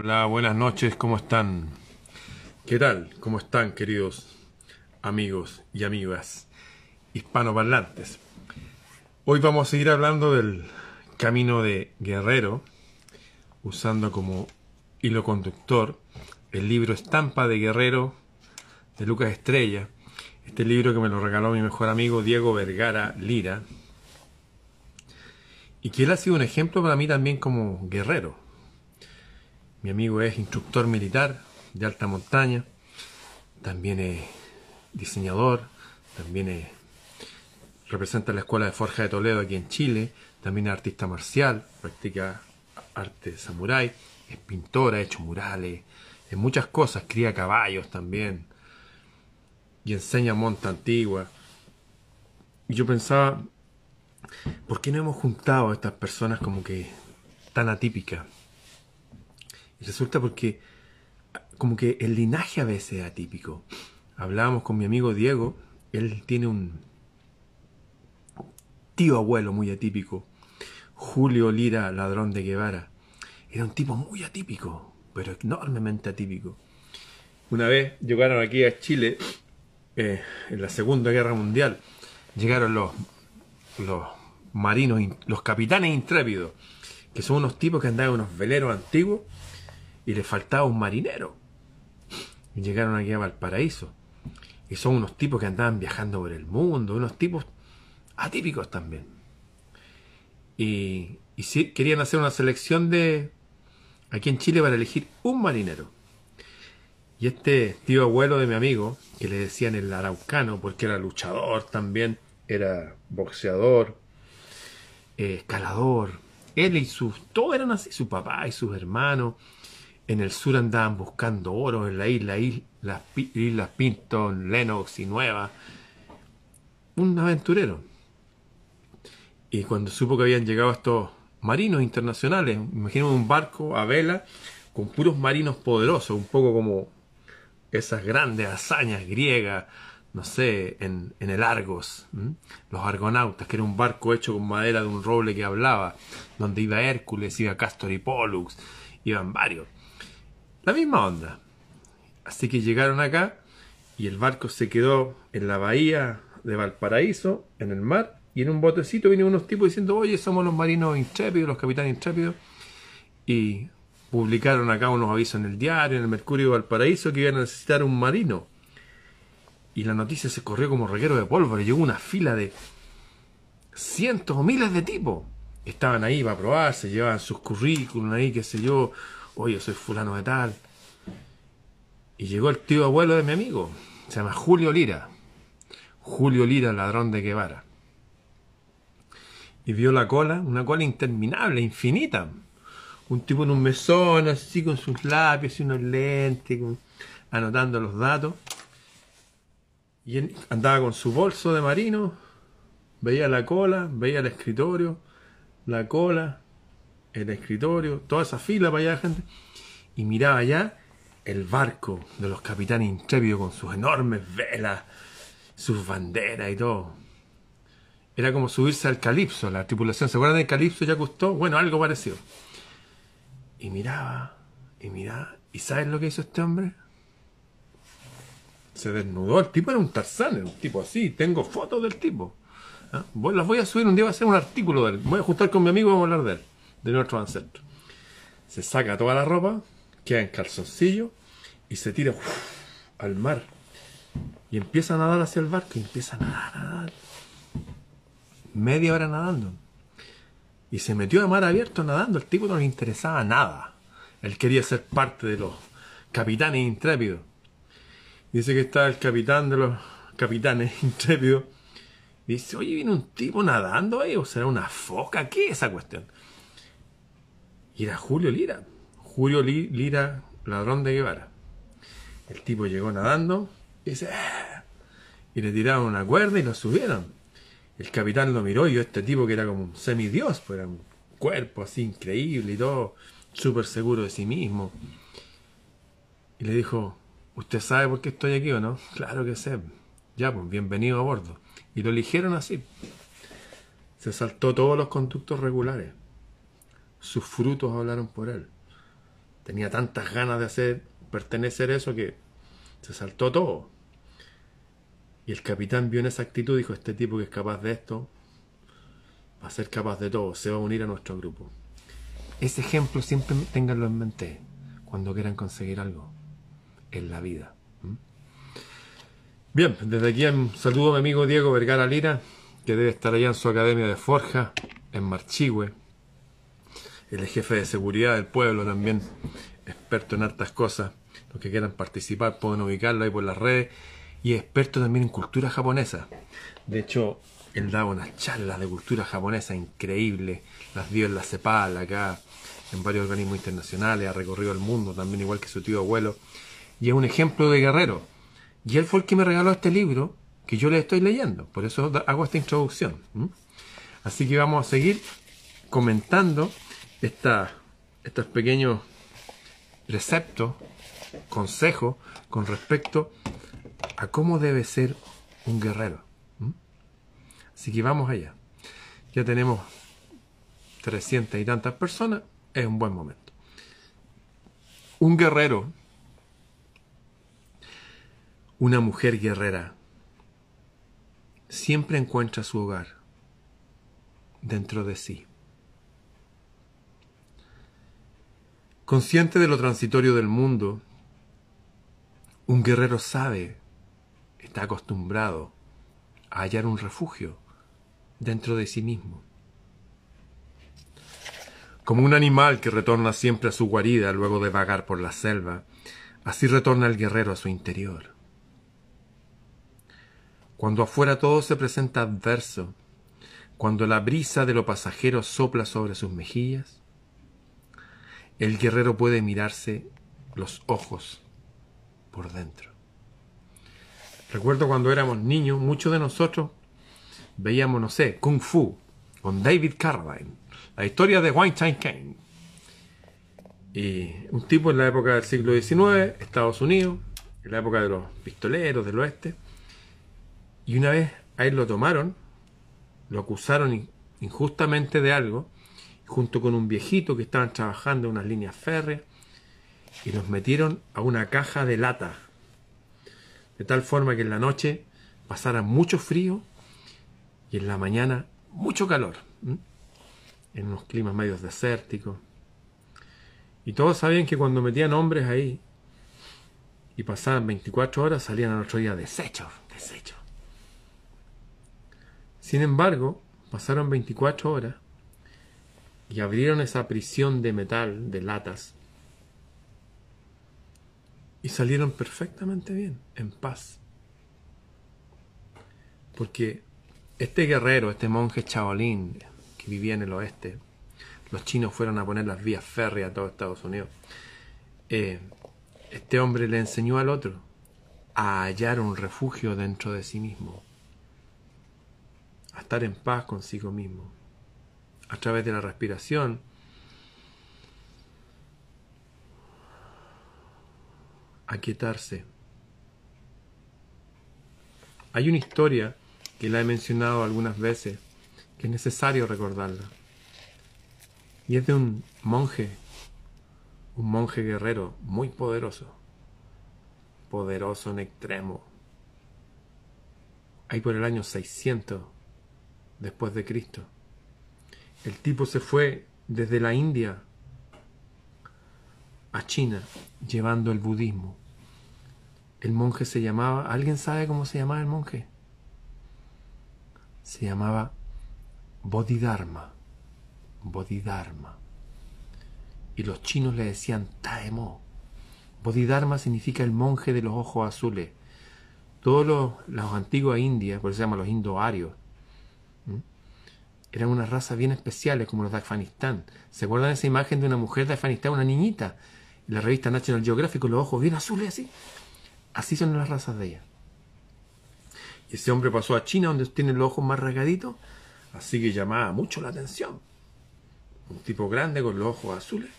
Hola, buenas noches, ¿cómo están? ¿Qué tal? ¿Cómo están, queridos amigos y amigas hispanoparlantes? Hoy vamos a seguir hablando del camino de Guerrero, usando como hilo conductor el libro Estampa de Guerrero de Lucas Estrella, este libro que me lo regaló mi mejor amigo Diego Vergara Lira, y que él ha sido un ejemplo para mí también como guerrero. Mi amigo es instructor militar de alta montaña, también es diseñador, también es, representa la Escuela de Forja de Toledo aquí en Chile, también es artista marcial, practica arte samurái, es pintor, ha hecho murales, en muchas cosas, cría caballos también, y enseña monta antigua. Y yo pensaba, ¿por qué no hemos juntado a estas personas como que tan atípicas? Y resulta porque como que el linaje a veces es atípico. Hablábamos con mi amigo Diego, él tiene un tío abuelo muy atípico, Julio Lira, ladrón de Guevara. Era un tipo muy atípico, pero enormemente atípico. Una vez llegaron aquí a Chile, eh, en la Segunda Guerra Mundial, llegaron los, los marinos, los capitanes intrépidos, que son unos tipos que andaban en unos veleros antiguos y les faltaba un marinero. Y llegaron aquí a Valparaíso. Y son unos tipos que andaban viajando por el mundo, unos tipos atípicos también. Y, y querían hacer una selección de aquí en Chile para elegir un marinero. Y este tío abuelo de mi amigo, que le decían el araucano, porque era luchador también, era boxeador, eh, escalador, él y sus, todos eran así, su papá y sus hermanos, en el sur andaban buscando oro en la isla, las islas Pinton, Lennox y Nueva. Un aventurero. Y cuando supo que habían llegado estos marinos internacionales, imagínate un barco a vela con puros marinos poderosos, un poco como esas grandes hazañas griegas, no sé, en, el Argos, los argonautas, que era un barco hecho con madera de un roble que hablaba, donde iba Hércules, iba Castor y Pollux, iban varios. La misma onda. Así que llegaron acá y el barco se quedó en la bahía de Valparaíso, en el mar, y en un botecito vienen unos tipos diciendo, oye, somos los marinos intrépidos, los capitanes intrépidos, y publicaron acá unos avisos en el diario, en el Mercurio de Valparaíso, que iban a necesitar un marino. Y la noticia se corrió como reguero de pólvora, llegó una fila de cientos o miles de tipos. Estaban ahí para probarse, llevaban sus currículum ahí, qué sé yo, oye, soy fulano de tal. Y llegó el tío abuelo de mi amigo, se llama Julio Lira. Julio Lira, ladrón de Guevara. Y vio la cola, una cola interminable, infinita. Un tipo en un mesón, así con sus lápices y unos lentes, anotando los datos. Y andaba con su bolso de marino, veía la cola, veía el escritorio, la cola, el escritorio, toda esa fila para allá de gente, y miraba allá el barco de los capitanes intrépidos con sus enormes velas, sus banderas y todo. Era como subirse al Calipso, la tripulación. ¿Se acuerdan del Calipso ya costó? Bueno, algo parecido. Y miraba, y miraba. ¿Y sabes lo que hizo este hombre? Se desnudó. El tipo era un tarzán, un tipo así. Tengo fotos del tipo. ¿Ah? Las voy a subir un día, voy a hacer un artículo de él. Voy a juntar con mi amigo y vamos a hablar de él de nuestro ancestro. Se saca toda la ropa, queda en calzoncillo y se tira al mar. Y empieza a nadar hacia el barco y empieza a nadar, a nadar. Media hora nadando. Y se metió a mar abierto nadando. El tipo no le interesaba nada. Él quería ser parte de los capitanes intrépidos. Dice que está el capitán de los capitanes intrépidos. dice, oye, viene un tipo nadando ahí, o será una foca, ¿qué es esa cuestión? Y era Julio Lira. Julio Lira, ladrón de Guevara. El tipo llegó nadando y dice, ah", y le tiraron una cuerda y lo subieron. El capitán lo miró y vio este tipo que era como un semidios, pues era un cuerpo así increíble y todo, súper seguro de sí mismo. Y le dijo, ¿usted sabe por qué estoy aquí o no? Claro que sé. Ya, pues bienvenido a bordo. Y lo eligieron así. Se saltó todos los conductos regulares sus frutos hablaron por él. tenía tantas ganas de hacer, pertenecer a eso que se saltó todo. Y el capitán vio en esa actitud dijo, este tipo que es capaz de esto, va a ser capaz de todo, se va a unir a nuestro grupo. Ese ejemplo siempre tenganlo en mente cuando quieran conseguir algo en la vida. Bien, desde aquí saludo a mi amigo Diego Vergara Lira, que debe estar allá en su academia de Forja, en Marchigüe. Es jefe de seguridad del pueblo también, experto en hartas cosas. Los que quieran participar pueden ubicarlo ahí por las redes. Y experto también en cultura japonesa. De hecho, él daba unas charlas de cultura japonesa increíbles. Las dio en la CEPAL acá, en varios organismos internacionales. Ha recorrido el mundo también, igual que su tío abuelo. Y es un ejemplo de guerrero. Y él fue el que me regaló este libro que yo le estoy leyendo. Por eso hago esta introducción. Así que vamos a seguir comentando esta, estos pequeños preceptos, consejos con respecto a cómo debe ser un guerrero. Así que vamos allá. Ya tenemos 300 y tantas personas, es un buen momento. Un guerrero, una mujer guerrera, siempre encuentra su hogar dentro de sí. Consciente de lo transitorio del mundo, un guerrero sabe, está acostumbrado a hallar un refugio dentro de sí mismo. Como un animal que retorna siempre a su guarida luego de vagar por la selva, así retorna el guerrero a su interior. Cuando afuera todo se presenta adverso, cuando la brisa de lo pasajero sopla sobre sus mejillas, el guerrero puede mirarse los ojos por dentro. Recuerdo cuando éramos niños, muchos de nosotros veíamos, no sé, Kung Fu con David Carradine, la historia de Wang Chai Kane. Y un tipo en la época del siglo XIX, Estados Unidos, en la época de los pistoleros del oeste. Y una vez a él lo tomaron, lo acusaron injustamente de algo, junto con un viejito que estaban trabajando en unas líneas férreas, y nos metieron a una caja de lata, de tal forma que en la noche pasara mucho frío y en la mañana mucho calor, en unos climas medios desérticos. Y todos sabían que cuando metían hombres ahí y pasaban 24 horas salían al otro día deshechos, deshechos. Sin embargo, pasaron 24 horas y abrieron esa prisión de metal, de latas, y salieron perfectamente bien, en paz. Porque este guerrero, este monje chaolín que vivía en el oeste, los chinos fueron a poner las vías férreas a todo Estados Unidos. Eh, este hombre le enseñó al otro a hallar un refugio dentro de sí mismo, a estar en paz consigo mismo, a través de la respiración, a quietarse. Hay una historia que la he mencionado algunas veces, que es necesario recordarla. Y es de un monje, un monje guerrero muy poderoso, poderoso en extremo. Ahí por el año 600 después de Cristo. El tipo se fue desde la India a China llevando el budismo. El monje se llamaba, ¿alguien sabe cómo se llamaba el monje? se llamaba Bodhidharma. Bodhidharma. Y los chinos le decían Taemo. Bodhidharma significa el monje de los ojos azules. Todos los, los antiguos indias, por eso se llaman los indoarios, eran una raza bien especiales como los de Afganistán. ¿Se acuerdan de esa imagen de una mujer de Afganistán, una niñita? En la revista National Geographic, los ojos bien azules así. Así son las razas de ella. Y ese hombre pasó a China, donde tiene los ojos más rasgaditos, así que llamaba mucho la atención. Un tipo grande con los ojos azules,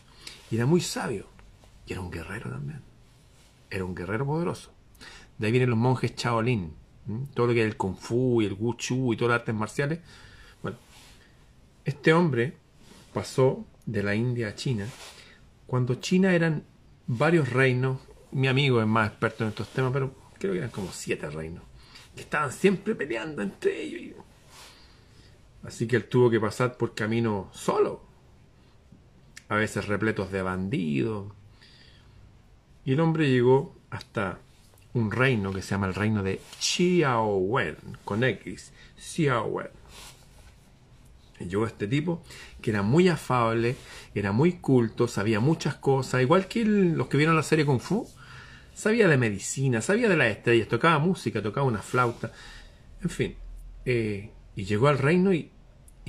y era muy sabio, y era un guerrero también. Era un guerrero poderoso. De ahí vienen los monjes Shaolin, todo lo que es el Kung Fu y el Wushu y todas las artes marciales. Este hombre pasó de la India a China cuando China eran varios reinos, mi amigo es más experto en estos temas, pero creo que eran como siete reinos, que estaban siempre peleando entre ellos. Así que él tuvo que pasar por camino solo, a veces repletos de bandidos. Y el hombre llegó hasta un reino que se llama el reino de Xiaowen, con X, Xiaowen. Llegó este tipo que era muy afable, era muy culto, sabía muchas cosas, igual que los que vieron la serie Kung Fu, sabía de medicina, sabía de las estrellas, tocaba música, tocaba una flauta, en fin. Eh, y llegó al reino y,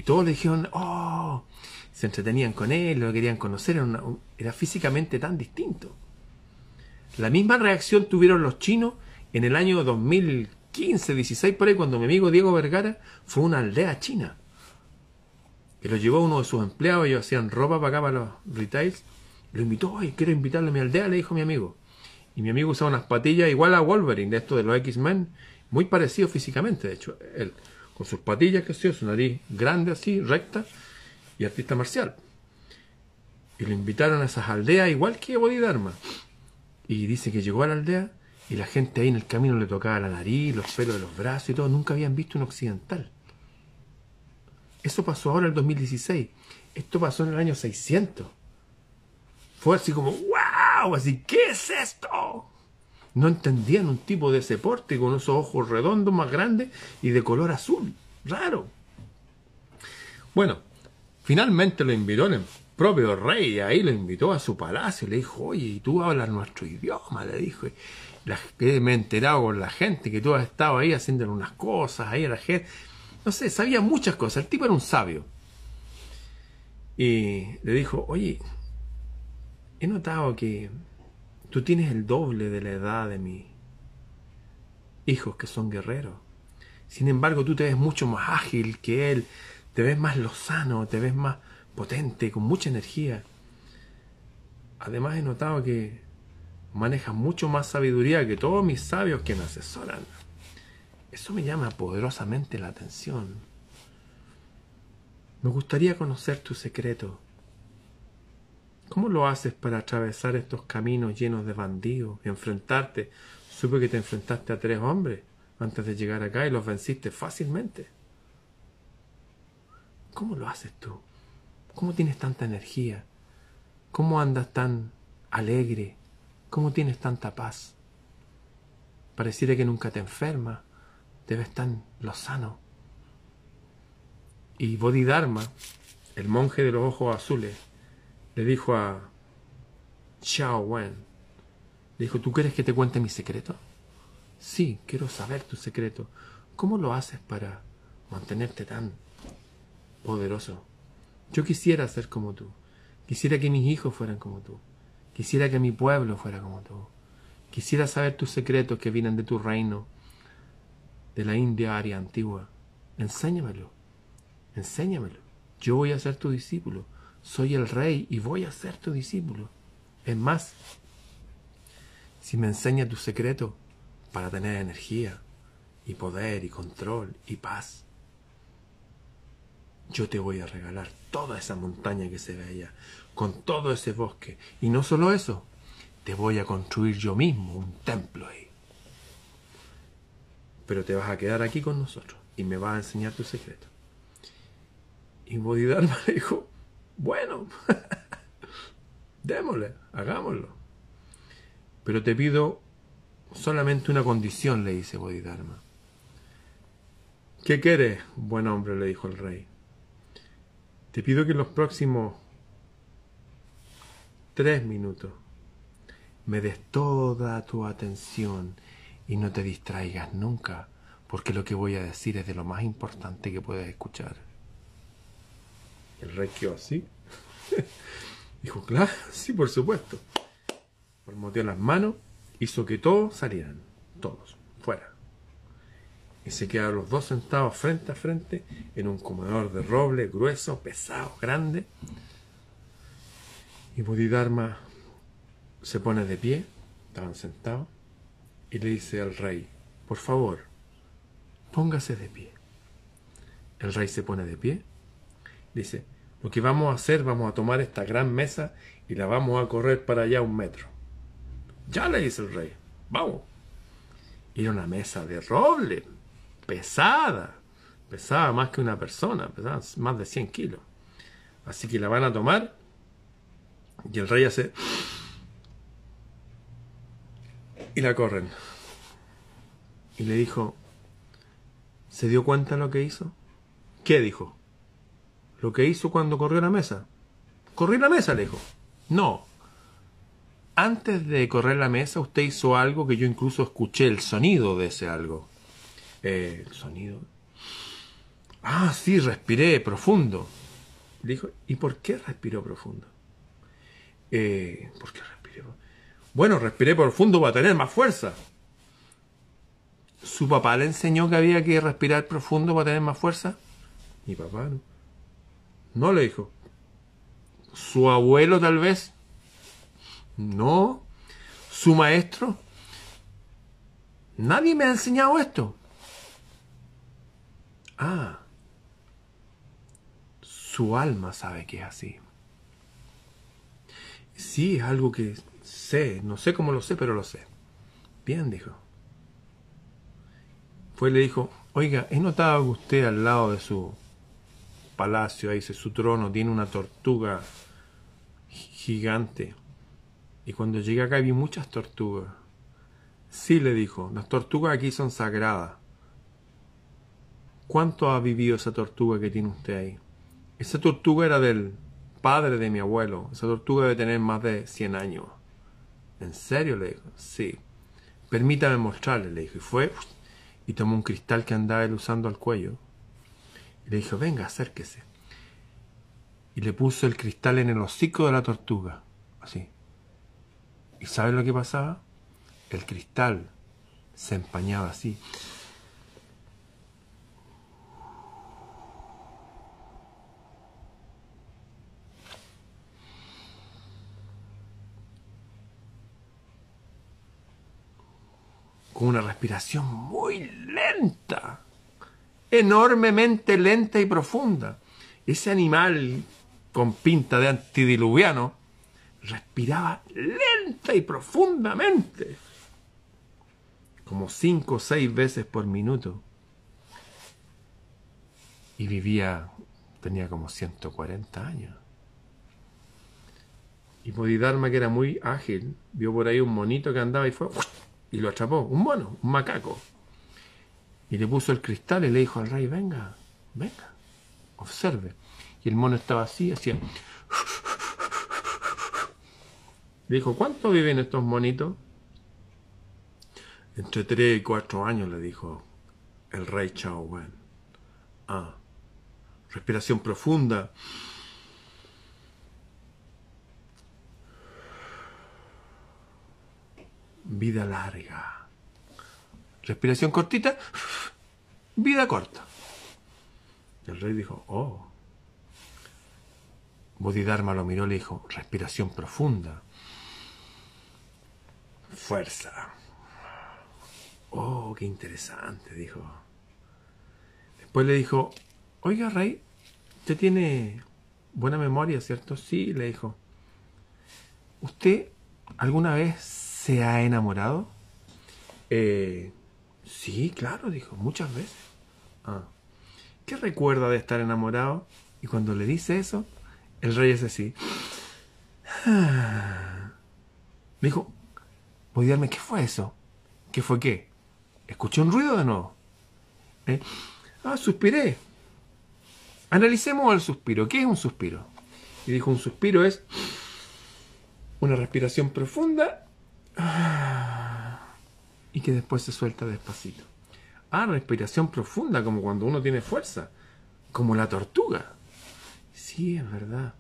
todos le dijeron, oh, se entretenían con él, lo querían conocer, era, era físicamente tan distinto. La misma reacción tuvieron los chinos en el año 2015, 16 por ahí, cuando mi amigo Diego Vergara fue a una aldea china. Que lo llevó uno de sus empleados, ellos hacían ropa para acá, para los retails. Lo invitó, ay, quiero invitarle a mi aldea, le dijo mi amigo. Y mi amigo usaba unas patillas igual a Wolverine, de esto de los X-Men, muy parecido físicamente, de hecho. Él, con sus patillas, que sé su nariz grande así, recta, y artista marcial. Y lo invitaron a esas aldeas igual que Bodhidharma. Y dice que llegó a la aldea y la gente ahí en el camino le tocaba la nariz, los pelos de los brazos y todo. Nunca habían visto un occidental. Eso pasó ahora en el 2016. Esto pasó en el año 600. Fue así como, wow, así, ¿qué es esto? No entendían un tipo de ese porte con esos ojos redondos más grandes y de color azul. Raro. Bueno, finalmente lo invitó el propio rey, ahí lo invitó a su palacio, le dijo, oye, ¿y tú hablas nuestro idioma? Le dijo, la, me he enterado con la gente que tú has estado ahí haciendo unas cosas, ahí a la gente, no sé, sabía muchas cosas, el tipo era un sabio. Y le dijo, oye, he notado que tú tienes el doble de la edad de mis hijos que son guerreros. Sin embargo, tú te ves mucho más ágil que él, te ves más lozano, te ves más potente, con mucha energía. Además he notado que manejas mucho más sabiduría que todos mis sabios que me asesoran. Eso me llama poderosamente la atención. Me gustaría conocer tu secreto. ¿Cómo lo haces para atravesar estos caminos llenos de bandidos, enfrentarte? Supe que te enfrentaste a tres hombres antes de llegar acá y los venciste fácilmente. ¿Cómo lo haces tú? ¿Cómo tienes tanta energía? ¿Cómo andas tan alegre? ¿Cómo tienes tanta paz? Pareciera que nunca te enfermas, te ves tan lozano. Y Bodhidharma, el monje de los ojos azules, le dijo a Xiao Wen, le dijo, ¿tú quieres que te cuente mi secreto? Sí, quiero saber tu secreto. ¿Cómo lo haces para mantenerte tan poderoso? Yo quisiera ser como tú. Quisiera que mis hijos fueran como tú. Quisiera que mi pueblo fuera como tú. Quisiera saber tus secretos que vienen de tu reino, de la India aria antigua. Enséñamelo. Enséñamelo. Yo voy a ser tu discípulo. Soy el rey y voy a ser tu discípulo. Es más, si me enseña tu secreto para tener energía y poder y control y paz, yo te voy a regalar toda esa montaña que se ve allá, con todo ese bosque. Y no solo eso, te voy a construir yo mismo un templo. Pero te vas a quedar aquí con nosotros y me vas a enseñar tu secreto. Y Bodhidharma le dijo, bueno, démosle, hagámoslo. Pero te pido solamente una condición, le dice Bodhidharma. ¿Qué quieres, buen hombre? le dijo el rey. Te pido que en los próximos tres minutos me des toda tu atención y no te distraigas nunca, porque lo que voy a decir es de lo más importante que puedes escuchar. El rey quedó así. Dijo, claro, sí, por supuesto. Formoteó las manos, hizo que todos salieran, todos, fuera y se quedaron los dos sentados frente a frente en un comedor de roble grueso, pesado, grande. Y Bodhidharma se pone de pie, estaban sentados, y le dice al rey, por favor, póngase de pie. El rey se pone de pie, dice, Lo que vamos a hacer, vamos a tomar esta gran mesa y la vamos a correr para allá un metro. Ya le dice el rey, vamos. era una mesa de roble, pesada, pesaba más que una persona, pesaba más de 100 kilos. Así que la van a tomar y el rey hace... Y la corren. Y le dijo, ¿se dio cuenta lo que hizo? ¿Qué dijo? Lo que hizo cuando corrió la mesa. Corrí la mesa, le dijo. No. Antes de correr la mesa, usted hizo algo que yo incluso escuché el sonido de ese algo. Eh, el sonido. Ah, sí, respiré profundo. Dijo, ¿y por qué respiró profundo? Eh, ¿Por qué respiré? Bueno, respiré profundo para tener más fuerza. ¿Su papá le enseñó que había que respirar profundo para tener más fuerza? Mi papá no. No le dijo. ¿Su abuelo tal vez? No. ¿Su maestro? Nadie me ha enseñado esto. Ah. Su alma sabe que es así. Sí, es algo que sé. No sé cómo lo sé, pero lo sé. Bien, dijo. Fue y le dijo, oiga, he notado que usted al lado de su palacio, ahí dice, su trono, tiene una tortuga gigante. Y cuando llegué acá vi muchas tortugas. Sí, le dijo, las tortugas aquí son sagradas. ¿Cuánto ha vivido esa tortuga que tiene usted ahí? Esa tortuga era del padre de mi abuelo. Esa tortuga debe tener más de 100 años. ¿En serio? Le dijo. Sí. Permítame mostrarle, le dijo. Y fue y tomó un cristal que andaba él usando al cuello. Y le dijo, venga, acérquese. Y le puso el cristal en el hocico de la tortuga. Así. ¿Y sabe lo que pasaba? El cristal se empañaba así. Con una respiración muy lenta, enormemente lenta y profunda. Ese animal con pinta de antidiluviano respiraba lenta y profundamente, como cinco o seis veces por minuto. Y vivía, tenía como 140 años. Y Bodhidharma, que era muy ágil, vio por ahí un monito que andaba y fue y lo atrapó, un mono, un macaco. Y le puso el cristal y le dijo al rey, venga, venga, observe. Y el mono estaba así, hacía... Le dijo, ¿cuánto viven estos monitos? Entre tres y cuatro años, le dijo el rey Chao Wen. Ah, respiración profunda. Vida larga. Respiración cortita, vida corta. El rey dijo, oh. Bodhidharma lo miró y le dijo, respiración profunda. Fuerza. Oh, qué interesante, dijo. Después le dijo, oiga, rey, usted tiene buena memoria, ¿cierto? Sí, le dijo. ¿Usted alguna vez se ha enamorado? Eh, sí, claro, dijo, muchas veces. Ah. ¿Qué recuerda de estar enamorado? Y cuando le dice eso, el rey es así. Me dijo, ¿voy a darme qué fue eso? ¿Qué fue qué? Escuché un ruido de nuevo. ¿Eh? Ah, suspiré. Analicemos el suspiro. ¿Qué es un suspiro? Y dijo, un suspiro es una respiración profunda y que después se suelta despacito. Ah, respiración profunda, como cuando uno tiene fuerza, como la tortuga. Sí, es verdad.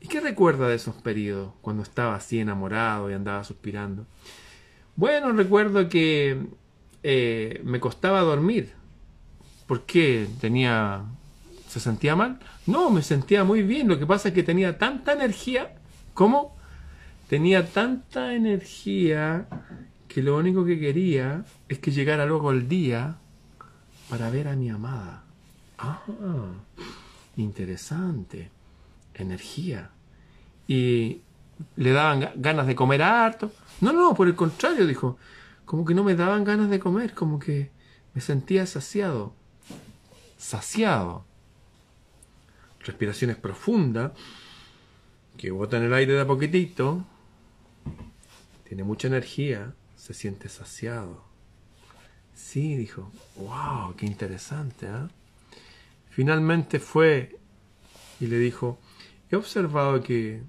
¿Y qué recuerda de esos periodos, cuando estaba así enamorado y andaba suspirando? Bueno, recuerdo que eh, me costaba dormir. ¿Por qué? ¿Tenía... ¿Se sentía mal? No, me sentía muy bien. Lo que pasa es que tenía tanta energía como tenía tanta energía que lo único que quería es que llegara luego el día para ver a mi amada. Ah, interesante. energía. Y le daban ganas de comer harto. No, no, por el contrario, dijo. Como que no me daban ganas de comer, como que me sentía saciado. Saciado. Respiraciones profundas, que botan el aire de a poquitito. Tiene mucha energía, se siente saciado. Sí, dijo. ¡Wow! ¡Qué interesante! ¿eh? Finalmente fue y le dijo, he observado que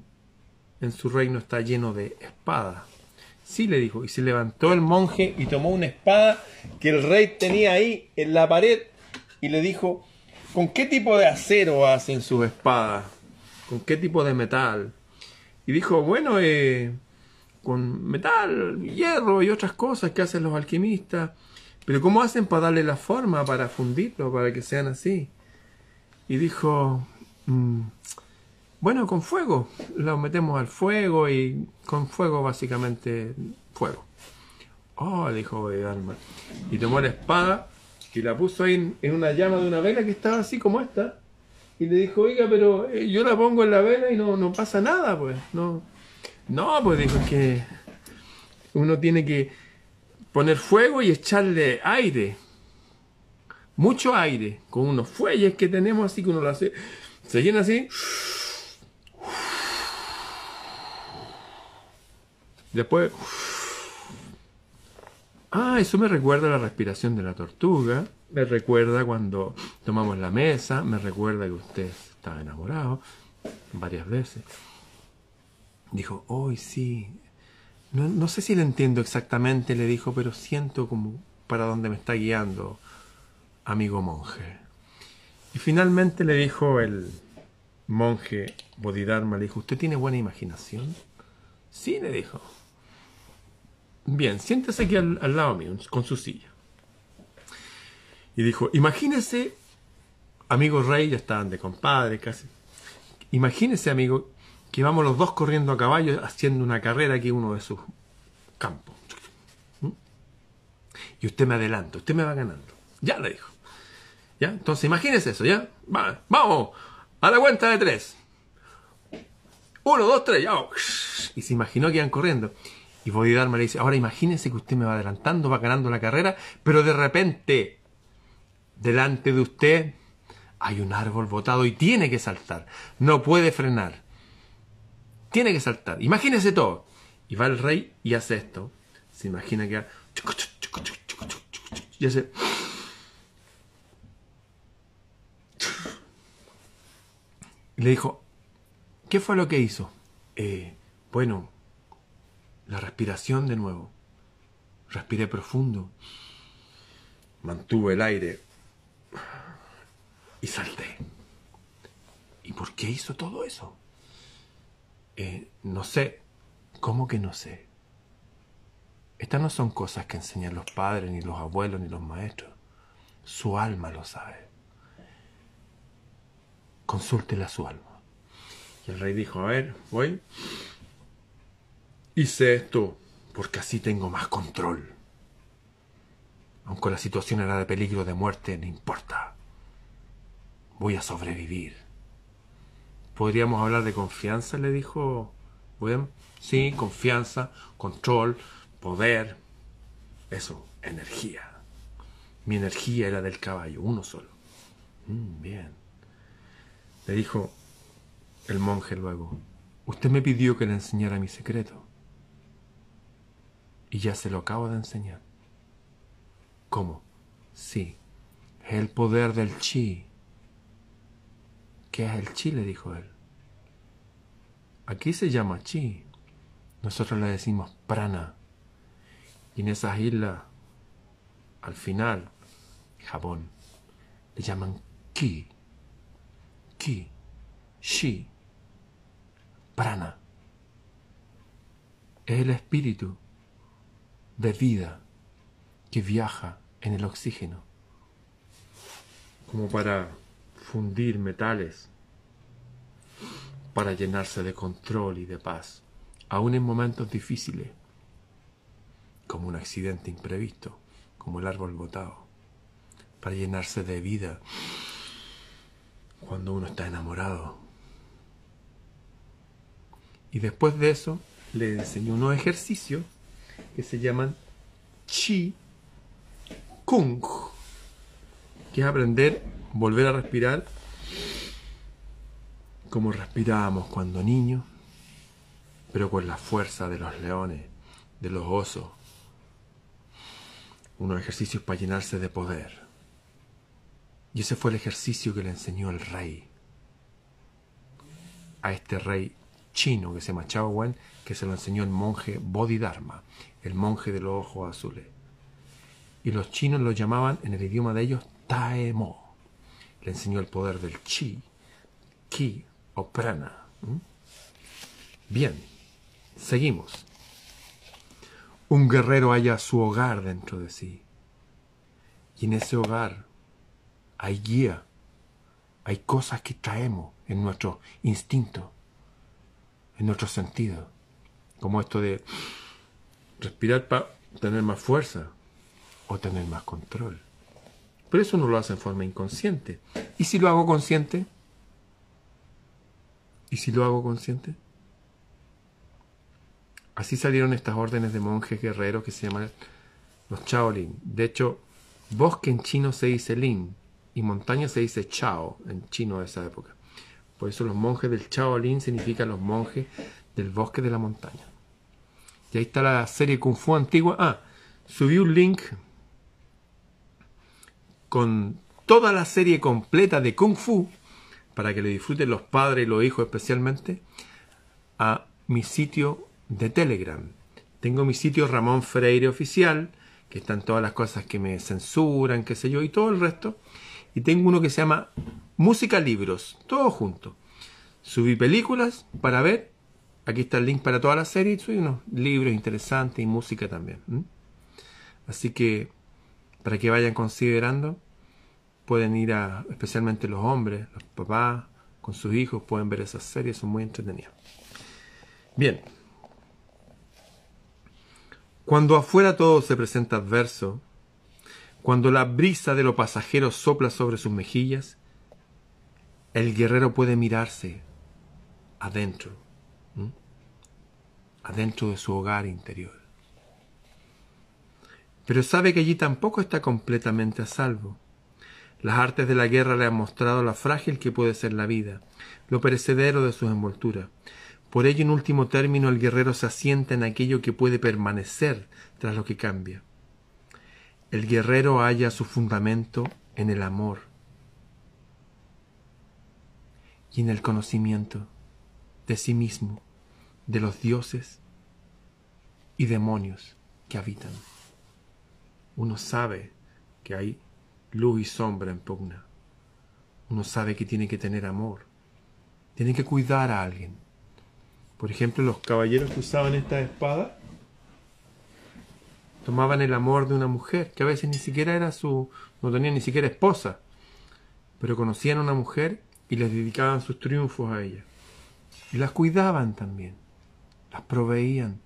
en su reino está lleno de espadas. Sí, le dijo, y se levantó el monje y tomó una espada que el rey tenía ahí en la pared y le dijo, ¿con qué tipo de acero hacen sus espadas? ¿Con qué tipo de metal? Y dijo, bueno, eh, con metal, hierro y otras cosas que hacen los alquimistas. Pero ¿cómo hacen para darle la forma, para fundirlo, para que sean así? Y dijo, mm, bueno, con fuego. Lo metemos al fuego y con fuego básicamente fuego. Oh, dijo Alma. Y tomó la espada y la puso ahí en, una llama de una vela que estaba así como esta. Y le dijo, oiga, pero eh, yo la pongo en la vela y no, no pasa nada, pues. No, no pues dijo que uno tiene que poner fuego y echarle aire. Mucho aire. Con unos fuelles que tenemos así que uno lo hace. Se llena así. Después... Ah, eso me recuerda a la respiración de la tortuga, me recuerda cuando tomamos la mesa, me recuerda que usted estaba enamorado varias veces. Dijo, hoy sí. No, no, sé si le entiendo exactamente, le dijo, pero siento como para dónde me está guiando, amigo monje. Y finalmente le dijo el monje Bodhidharma, le dijo, ¿usted tiene buena imaginación? Sí, le dijo. Bien, siéntese aquí al, lado mío, con su silla. Y dijo, imagínese, amigo rey, ya estaban de compadre casi. Imagínese, amigo, que vamos los dos corriendo a caballo haciendo una carrera aquí uno de sus campos. ¿Mm? Y usted me adelanta, usted me va ganando. Ya le dijo. ¿Ya? Entonces imagínese eso, ¿ya? vamos, a la cuenta de tres. Uno, dos, tres, ya. Y se imaginó que iban corriendo. Y Bodhidharma le dice, ahora imagínese que usted me va adelantando, va ganando la carrera, pero de repente, delante de usted hay un árbol botado y tiene que saltar. No puede frenar. Tiene que saltar. Imagínese todo. Y va el rey y hace esto. Se imagina que... Y hace... Y le dijo, ¿qué fue lo que hizo? Eh, bueno, la respiración de nuevo. Respiré profundo. Mantuve el aire. Y salté. ¿Y por qué hizo todo eso? Eh, no sé. ¿Cómo que no sé? Estas no son cosas que enseñan los padres, ni los abuelos, ni los maestros. Su alma lo sabe. Consúltela su alma. Y el rey dijo, a ver, voy. Hice esto porque así tengo más control. Aunque la situación era de peligro de muerte, no importa. Voy a sobrevivir. ¿Podríamos hablar de confianza? le dijo William. Sí, confianza, control, poder. Eso, energía. Mi energía era del caballo, uno solo. Mm, bien. Le dijo el monje luego, usted me pidió que le enseñara mi secreto. Y ya se lo acabo de enseñar. ¿Cómo? Sí, el poder del chi. ¿Qué es el chi? le dijo él. Aquí se llama chi. Nosotros le decimos prana. Y en esas islas, al final, Japón, le llaman ki. Ki. Shi. Prana. Es el espíritu de vida que viaja en el oxígeno, como para fundir metales, para llenarse de control y de paz, aún en momentos difíciles, como un accidente imprevisto, como el árbol botado, para llenarse de vida cuando uno está enamorado, Y después de eso le enseñó unos ejercicios que se llaman Chi Kung, que es aprender, volver a respirar como respirábamos cuando niños, pero con la fuerza de los leones, de los osos. Unos ejercicios para llenarse de poder. Y ese fue el ejercicio que le enseñó el rey a este rey chino que se llama Chao que se lo enseñó el monje Bodhidharma, el monje de los ojos azules. Y los chinos lo llamaban en el idioma de ellos Taemo. Le enseñó el poder del chi, ki o prana. Bien, seguimos. Un guerrero halla su hogar dentro de sí. Y en ese hogar hay guía, hay cosas que traemos en nuestro instinto, en nuestro sentido, como esto de respirar para tener más fuerza o tener más control. Pero eso no lo hace en forma inconsciente. ¿Y si lo hago consciente? ¿Y si lo hago consciente? Así salieron estas órdenes de monjes guerreros que se llaman los Shaolin. De hecho, bosque en chino se dice Lin, y montaña se dice Chao en chino de esa época. Por eso los monjes del Shaolin significan los monjes del bosque de la montaña. Y ahí está la serie Kung Fu antigua. Ah, subí un link con toda la serie completa de Kung Fu para que lo disfruten los padres y los hijos especialmente a mi sitio de Telegram. Tengo mi sitio Ramón Freire Oficial, que están todas las cosas que me censuran, qué sé yo, y todo el resto y tengo uno que se llama Música Libros, todo junto. Subí películas para ver, aquí está el link para toda la serie, subí unos libros interesantes y música también. Así que, para que vayan considerando, pueden ir a, especialmente los hombres, los papás, con sus hijos, pueden ver esas series, son muy entretenidas. Bien. Cuando afuera todo se presenta adverso, cuando la brisa de lo pasajero sopla sobre sus mejillas, el guerrero puede mirarse adentro, adentro de su hogar interior. Pero sabe que allí tampoco está completamente a salvo. Las artes de la guerra le han mostrado lo frágil que puede ser la vida, lo perecedero de sus envolturas. Por ello, en último término, el guerrero se asienta en aquello que puede permanecer tras lo que cambia. El guerrero halla su fundamento en el amor y en el conocimiento de sí mismo, de los dioses y demonios que habitan. Uno sabe que hay luz y sombra en pugna. Uno sabe que tiene que tener amor. Tiene que cuidar a alguien. Por ejemplo, los caballeros que usaban esta espada tomaban el amor de una mujer, que a veces ni siquiera era su, no tenía ni siquiera esposa, pero conocían a una mujer y les dedicaban sus triunfos a ella. Y las cuidaban también, las proveían.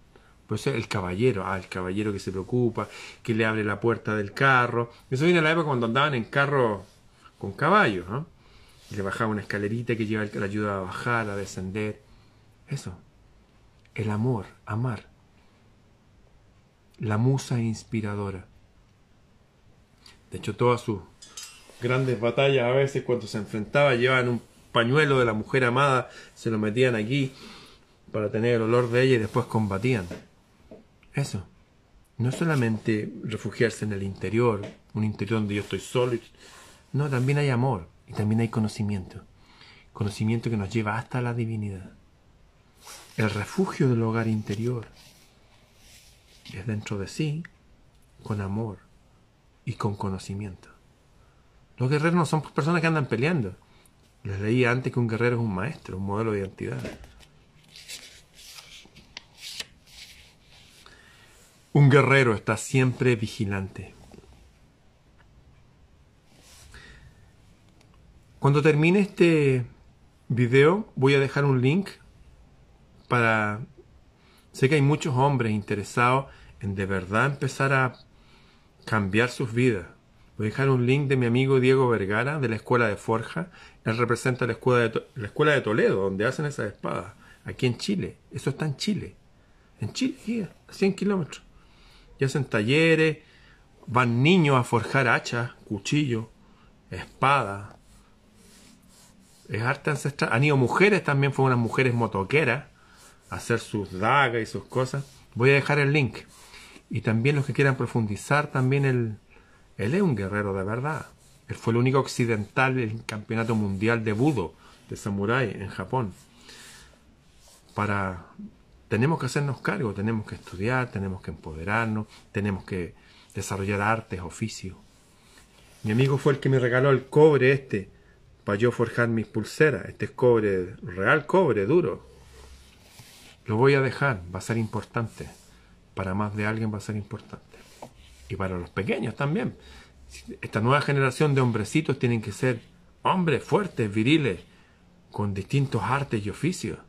Pues el caballero, ah, el caballero que se preocupa, que le abre la puerta del carro. Eso viene a la época cuando andaban en carro con caballos, ¿no? Y le bajaba una escalerita que lleva, le ayuda a bajar, a descender. Eso. El amor, amar la musa inspiradora. De hecho, todas sus grandes batallas a veces cuando se enfrentaba llevaban un pañuelo de la mujer amada, se lo metían aquí para tener el olor de ella y después combatían. Eso. No solamente refugiarse en el interior, un interior donde yo estoy solo. No, también hay amor y también hay conocimiento. Conocimiento que nos lleva hasta la divinidad. El refugio del hogar interior es dentro de sí, con amor y con conocimiento. Los guerreros no son personas que andan peleando. Les leí antes que un guerrero es un maestro, un modelo de identidad. Un guerrero está siempre vigilante. Cuando termine este video voy a dejar un link para Sé que hay muchos hombres interesados en de verdad empezar a cambiar sus vidas. Voy a dejar un link de mi amigo Diego Vergara de la Escuela de Forja. Él representa la Escuela de, la escuela de Toledo, donde hacen esas espadas. aquí en Chile. Eso está en Chile. En Chile, a 100 kilómetros. Y hacen talleres, van niños a forjar hachas, cuchillos, espadas. Es arte ancestral. Han ido mujeres también, fueron unas mujeres motoqueras a hacer sus dagas y sus cosas. Voy a dejar el link. Y también los que quieran profundizar, también él, él es un guerrero de verdad. Él fue el único occidental en el campeonato mundial de budo, de samurái, en Japón. Para tenemos que hacernos cargo, tenemos que estudiar, tenemos que empoderarnos, tenemos que desarrollar artes, oficios. Mi amigo fue el que me regaló el cobre este para yo forjar mis pulseras. Este es cobre, real cobre, duro. Lo voy a dejar, va a ser importante. Para más de alguien va a ser importante. Y para los pequeños también. Esta nueva generación de hombrecitos tienen que ser hombres fuertes, viriles, con distintos artes y oficios.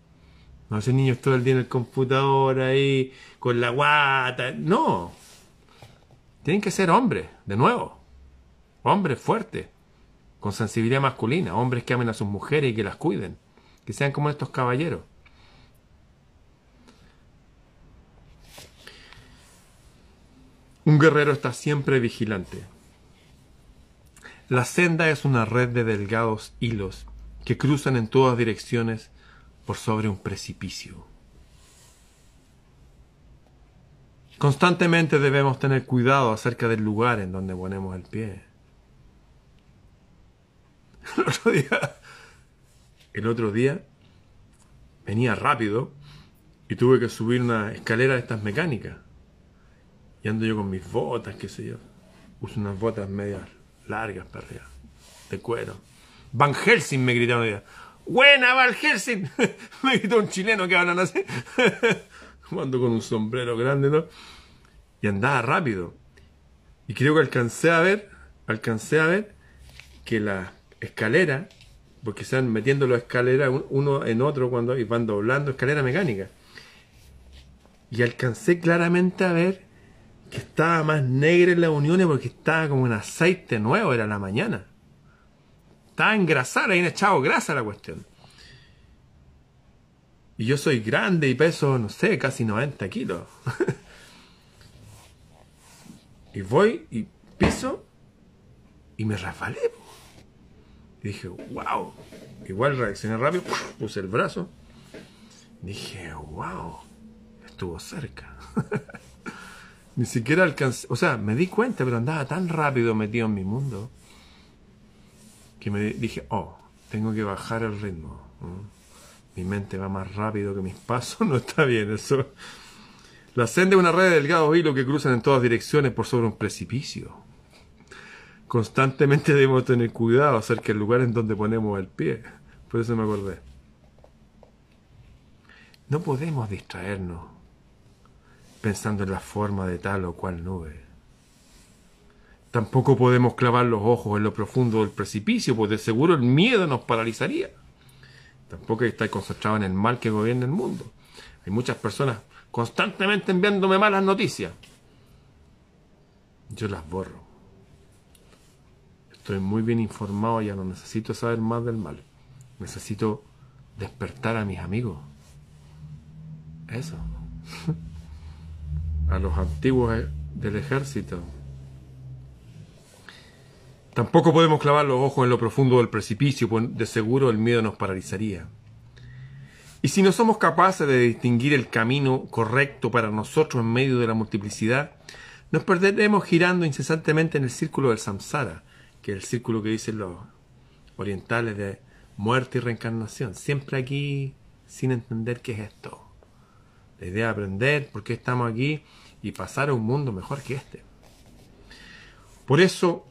No ser niños todo el día en el computador ahí, con la guata. No. Tienen que ser hombres, de nuevo. Hombres fuertes, con sensibilidad masculina. Hombres que amen a sus mujeres y que las cuiden. Que sean como estos caballeros. Un guerrero está siempre vigilante. La senda es una red de delgados hilos que cruzan en todas direcciones por sobre un precipicio. Constantemente debemos tener cuidado acerca del lugar en donde ponemos el pie. El otro día, el otro día venía rápido y tuve que subir una escalera de estas mecánicas. Y ando yo con mis botas, qué sé yo. Uso unas botas medias largas para arriba, de cuero. Van Helsing me gritaron. ¡Buena, Van Helsing! me gritó un chileno que hablan así. Ando con un sombrero grande, ¿no? Y andaba rápido. Y creo que alcancé a ver, alcancé a ver que la escalera, porque se van metiendo las escaleras uno en otro cuando y van doblando escalera mecánica. Y alcancé claramente a ver que estaba más negra en las uniones porque estaba como en aceite nuevo, era la mañana. Estaba engrasada, ahí echado grasa la cuestión. Y yo soy grande y peso, no sé, casi 90 kilos. y voy y piso y me resbalé. Y dije, wow. Igual reaccioné rápido, puse el brazo. Dije, wow, estuvo cerca. Ni siquiera alcancé, o sea, me di cuenta, pero andaba tan rápido metido en mi mundo que me dije, oh, tengo que bajar el ritmo. Mi mente va más rápido que mis pasos, no está bien eso. La senda es una red de delgados hilos que cruzan en todas direcciones por sobre un precipicio. Constantemente debemos tener cuidado acerca del lugar en donde ponemos el pie. Por eso me acordé. No podemos distraernos pensando en la forma de tal o cual nube. Tampoco podemos clavar los ojos en lo profundo del precipicio, pues de seguro el miedo nos paralizaría. Tampoco hay que estar concentrado en el mal que gobierna el mundo. Hay muchas personas constantemente enviándome malas noticias. Yo las borro. Estoy muy bien informado, ya no necesito saber más del mal. Necesito despertar a mis amigos. Eso. a los antiguos eh, del ejército. Tampoco podemos clavar los ojos en lo profundo del precipicio, pues de seguro el miedo nos paralizaría. Y si no somos capaces de distinguir el camino correcto para nosotros en medio de la multiplicidad, nos perderemos girando incesantemente en el círculo del samsara, que es el círculo que dicen los orientales de muerte y reencarnación. Siempre aquí sin entender qué es esto. La idea de aprender por qué estamos aquí y pasar a un mundo mejor que este. Por eso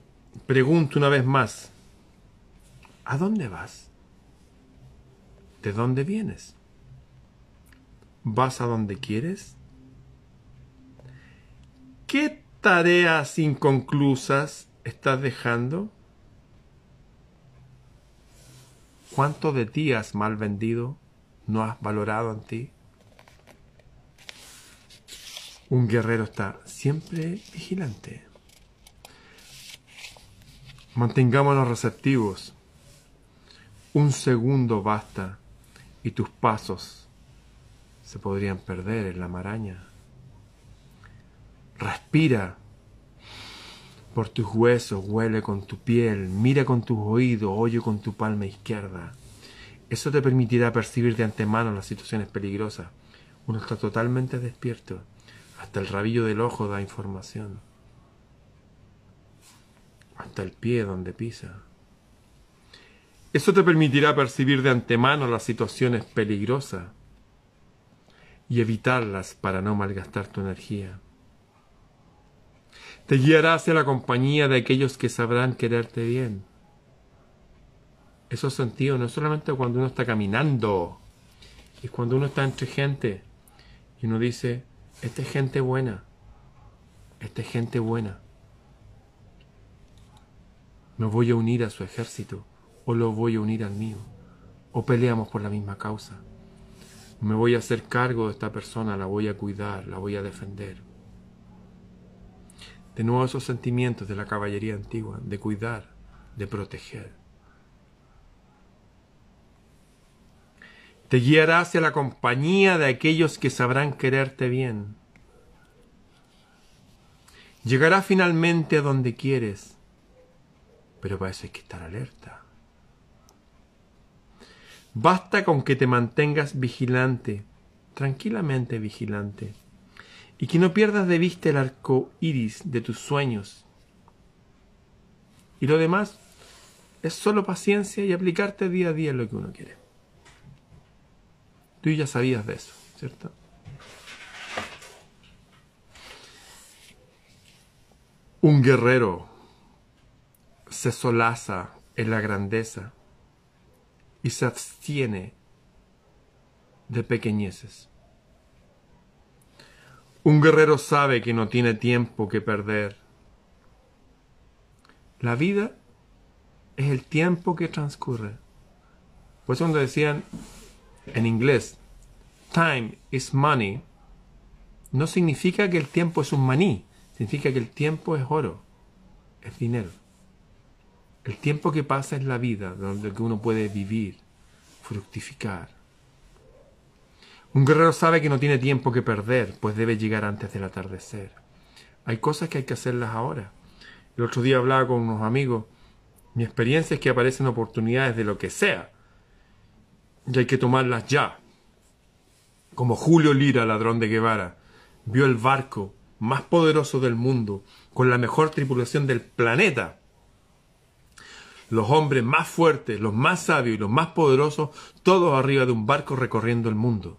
pregunto una vez más, ¿a dónde vas? ¿De dónde vienes? ¿Vas a donde quieres? ¿Qué tareas inconclusas estás dejando? ¿Cuánto de ti has mal vendido? ¿No has valorado en ti? Un guerrero está siempre vigilante. Mantengámonos receptivos. Un segundo basta y tus pasos se podrían perder en la maraña. Respira por tus huesos, huele con tu piel, mira con tus oídos, oye con tu palma izquierda. Eso te permitirá percibir de antemano las situaciones peligrosas. Uno está totalmente despierto. Hasta el rabillo del ojo da información. Hasta el pie donde pisa. Eso te permitirá percibir de antemano las situaciones peligrosas y evitarlas para no malgastar tu energía. Te guiará hacia la compañía de aquellos que sabrán quererte bien. Esos sentidos no es solamente cuando uno está caminando, es cuando uno está entre gente y uno dice, esta es gente buena, esta es gente buena. Me voy a unir a su ejército o lo voy a unir al mío o peleamos por la misma causa. Me voy a hacer cargo de esta persona, la voy a cuidar, la voy a defender de nuevo esos sentimientos de la caballería antigua, de cuidar, de proteger. Te guiará hacia la compañía de aquellos que sabrán quererte bien. Llegará finalmente a donde quieres, pero para eso hay que estar alerta. Basta con que te mantengas vigilante, tranquilamente vigilante y que no pierdas de vista el arco iris de tus sueños. Y lo demás es solo paciencia y aplicarte día a día en lo que uno quiere. Tú ya sabías de eso, ¿cierto? Un guerrero se solaza en la grandeza y se abstiene de pequeñeces. Un guerrero sabe que no tiene tiempo que perder. La vida es el tiempo que transcurre. Por eso cuando decían en inglés, time is money, no significa que el tiempo es un maní, significa que el tiempo es oro, es dinero. El tiempo que pasa es la vida, donde uno puede vivir, fructificar. Un guerrero sabe que no tiene tiempo que perder, pues debe llegar antes del atardecer. Hay cosas que hay que hacerlas ahora. El otro día hablaba con unos amigos. Mi experiencia es que aparecen oportunidades de lo que sea. Y hay que tomarlas ya. Como Julio Lira, ladrón de Guevara, vio el barco más poderoso del mundo, con la mejor tripulación del planeta. Los hombres más fuertes, los más sabios y los más poderosos, todos arriba de un barco recorriendo el mundo.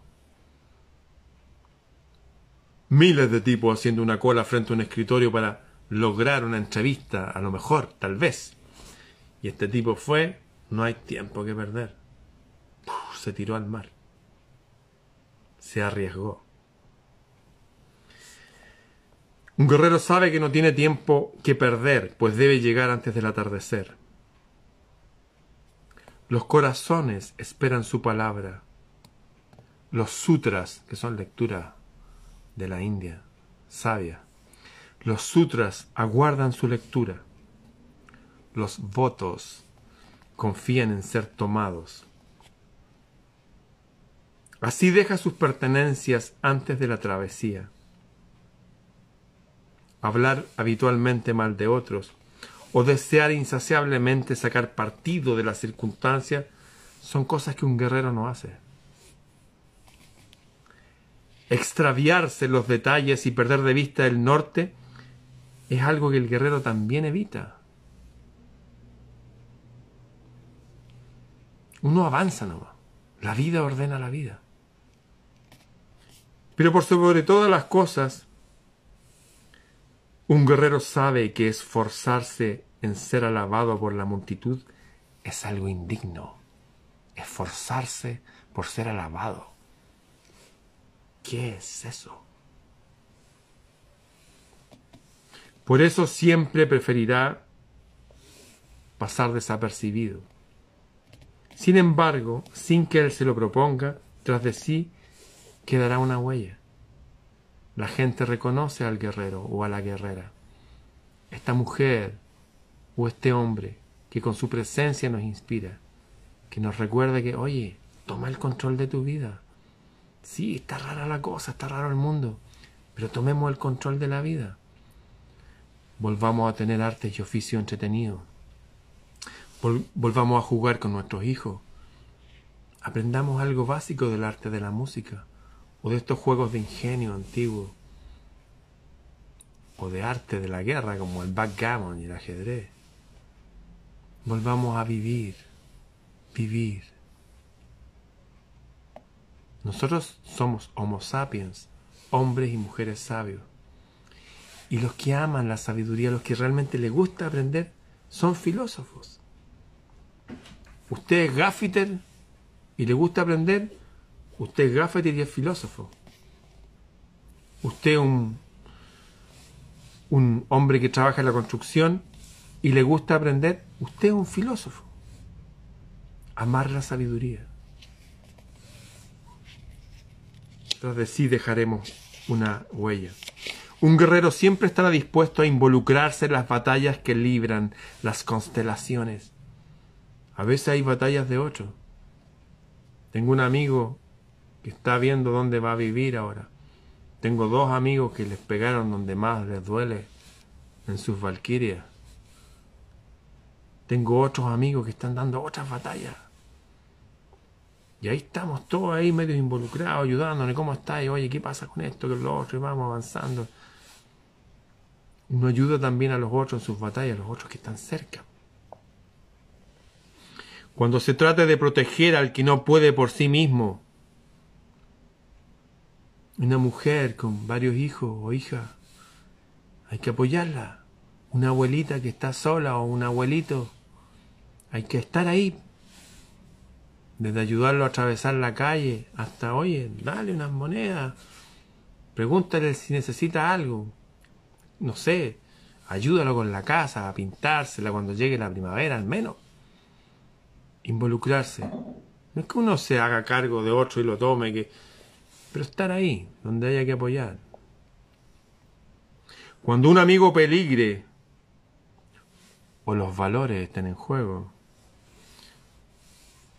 Miles de tipos haciendo una cola frente a un escritorio para lograr una entrevista, a lo mejor, tal vez. Y este tipo fue, no hay tiempo que perder. se tiró al mar. Se arriesgó. Un guerrero sabe que no tiene tiempo que perder, pues debe llegar antes del atardecer. Los corazones esperan su palabra. Los sutras, que son lecturas de la India, sabia. Los sutras aguardan su lectura. Los votos confían en ser tomados. Así deja sus pertenencias antes de la travesía. Hablar habitualmente mal de otros o desear insaciablemente sacar partido de las circunstancias son cosas que un guerrero no hace extraviarse los detalles y perder de vista el norte es algo que el guerrero también evita. Uno avanza nomás. La vida ordena la vida. Pero por sobre todas las cosas, un guerrero sabe que esforzarse en ser alabado por la multitud es algo indigno. Esforzarse por ser alabado. ¿Qué es eso? Por eso siempre preferirá pasar desapercibido. Sin embargo, sin que él se lo proponga, tras de sí quedará una huella. La gente reconoce al guerrero o a la guerrera. Esta mujer o este hombre que con su presencia nos inspira, que nos recuerda que, oye, toma el control de tu vida Sí, está rara la cosa, está raro el mundo, pero tomemos el control de la vida. Volvamos a tener arte y oficio entretenido. volvamos a jugar con nuestros hijos. Aprendamos algo básico del arte de la música o de estos juegos de ingenio antiguos o de arte de la guerra como el backgammon y el ajedrez. Volvamos a vivir, vivir. Nosotros somos Homo sapiens, hombres y mujeres sabios. Y los que aman la sabiduría, los que realmente les gusta aprender, son filósofos. Usted es gaffiter y le gusta aprender, usted es y es filósofo. Usted es un un hombre que trabaja en la construcción y le gusta aprender, usted es un filósofo. Amar la sabiduría. Entonces sí dejaremos una huella. Un guerrero siempre estará dispuesto a involucrarse en las batallas que libran las constelaciones. A veces hay batallas de ocho. Tengo un amigo que está viendo dónde va a vivir ahora. Tengo dos amigos que les pegaron donde más les duele, en sus valquirias. Tengo otros amigos que están dando otras batallas. Y ahí estamos todos ahí medio involucrados, ayudándonos. ¿Cómo estáis? Oye, ¿qué pasa con esto? Que lo otro? Y vamos avanzando. Uno ayuda también a los otros en sus batallas, a los otros que están cerca. Cuando se trata de proteger al que no puede por sí mismo, una mujer con varios hijos o hijas, hay que apoyarla. Una abuelita que está sola o un abuelito, hay que estar ahí. Desde ayudarlo a atravesar la calle hasta, oye, dale unas monedas, pregúntale si necesita algo. No sé, ayúdalo con la casa, a pintársela cuando llegue la primavera al menos. Involucrarse. No es que uno se haga cargo de otro y lo tome, que pero estar ahí, donde haya que apoyar. Cuando un amigo peligre o los valores estén en juego,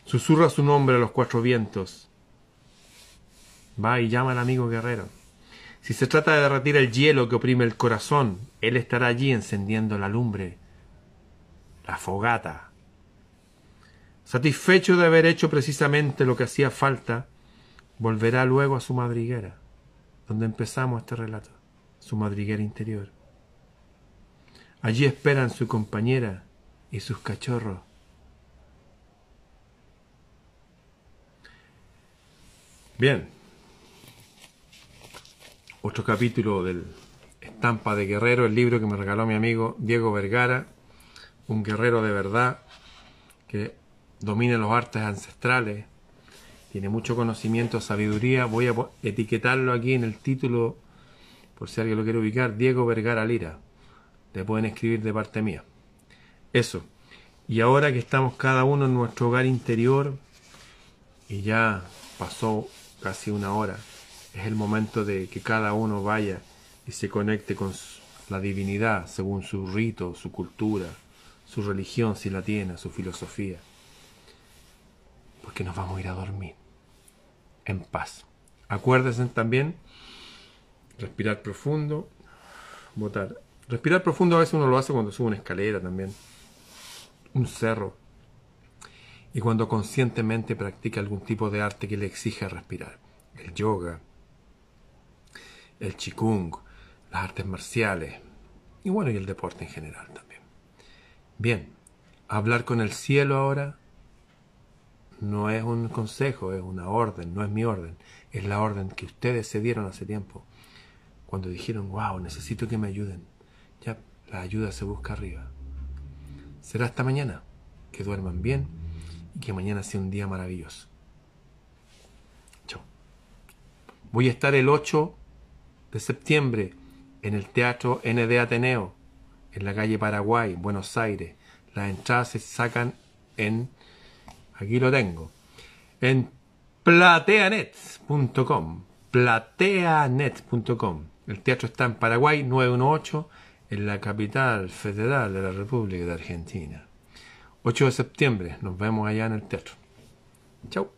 susurra su nombre a los cuatro vientos. Va y llama al amigo guerrero. Si se trata de derretir el hielo que oprime el corazón, él estará allí encendiendo la lumbre, la fogata. Satisfecho de haber hecho precisamente lo que hacía falta, Volverá luego a su madriguera, donde empezamos este relato, su madriguera interior. Allí esperan su compañera y sus cachorros. Bien, otro capítulo del Estampa de Guerrero, el libro que me regaló mi amigo Diego Vergara, un guerrero de verdad que domina los artes ancestrales, tiene mucho conocimiento, sabiduría. Voy a etiquetarlo aquí en el título, por si alguien lo quiere ubicar, Diego Vergara Lira. Le pueden escribir de parte mía. Eso. Y ahora que estamos cada uno en nuestro hogar interior, y ya pasó casi una hora, es el momento de que cada uno vaya y se conecte con la divinidad según su rito, su cultura, su religión si la tiene, su filosofía porque nos vamos a ir a dormir en paz. Acuérdense también respirar profundo, botar. Respirar profundo a veces uno lo hace cuando sube una escalera también, un cerro, y cuando conscientemente practica algún tipo de arte que le exige respirar. El yoga, el chikung, las artes marciales, y bueno, y el deporte en general también. Bien, hablar con el cielo ahora no es un consejo, es una orden, no es mi orden, es la orden que ustedes se dieron hace tiempo, cuando dijeron, wow, necesito que me ayuden. Ya, la ayuda se busca arriba. Será hasta mañana, que duerman bien y que mañana sea un día maravilloso. Chao. Voy a estar el 8 de septiembre en el Teatro ND Ateneo, en la calle Paraguay, Buenos Aires. Las entradas se sacan en Aquí lo tengo. En plateanet.com. Plateanet.com. El teatro está en Paraguay 918, en la capital federal de la República de Argentina. 8 de septiembre, nos vemos allá en el teatro. Chau.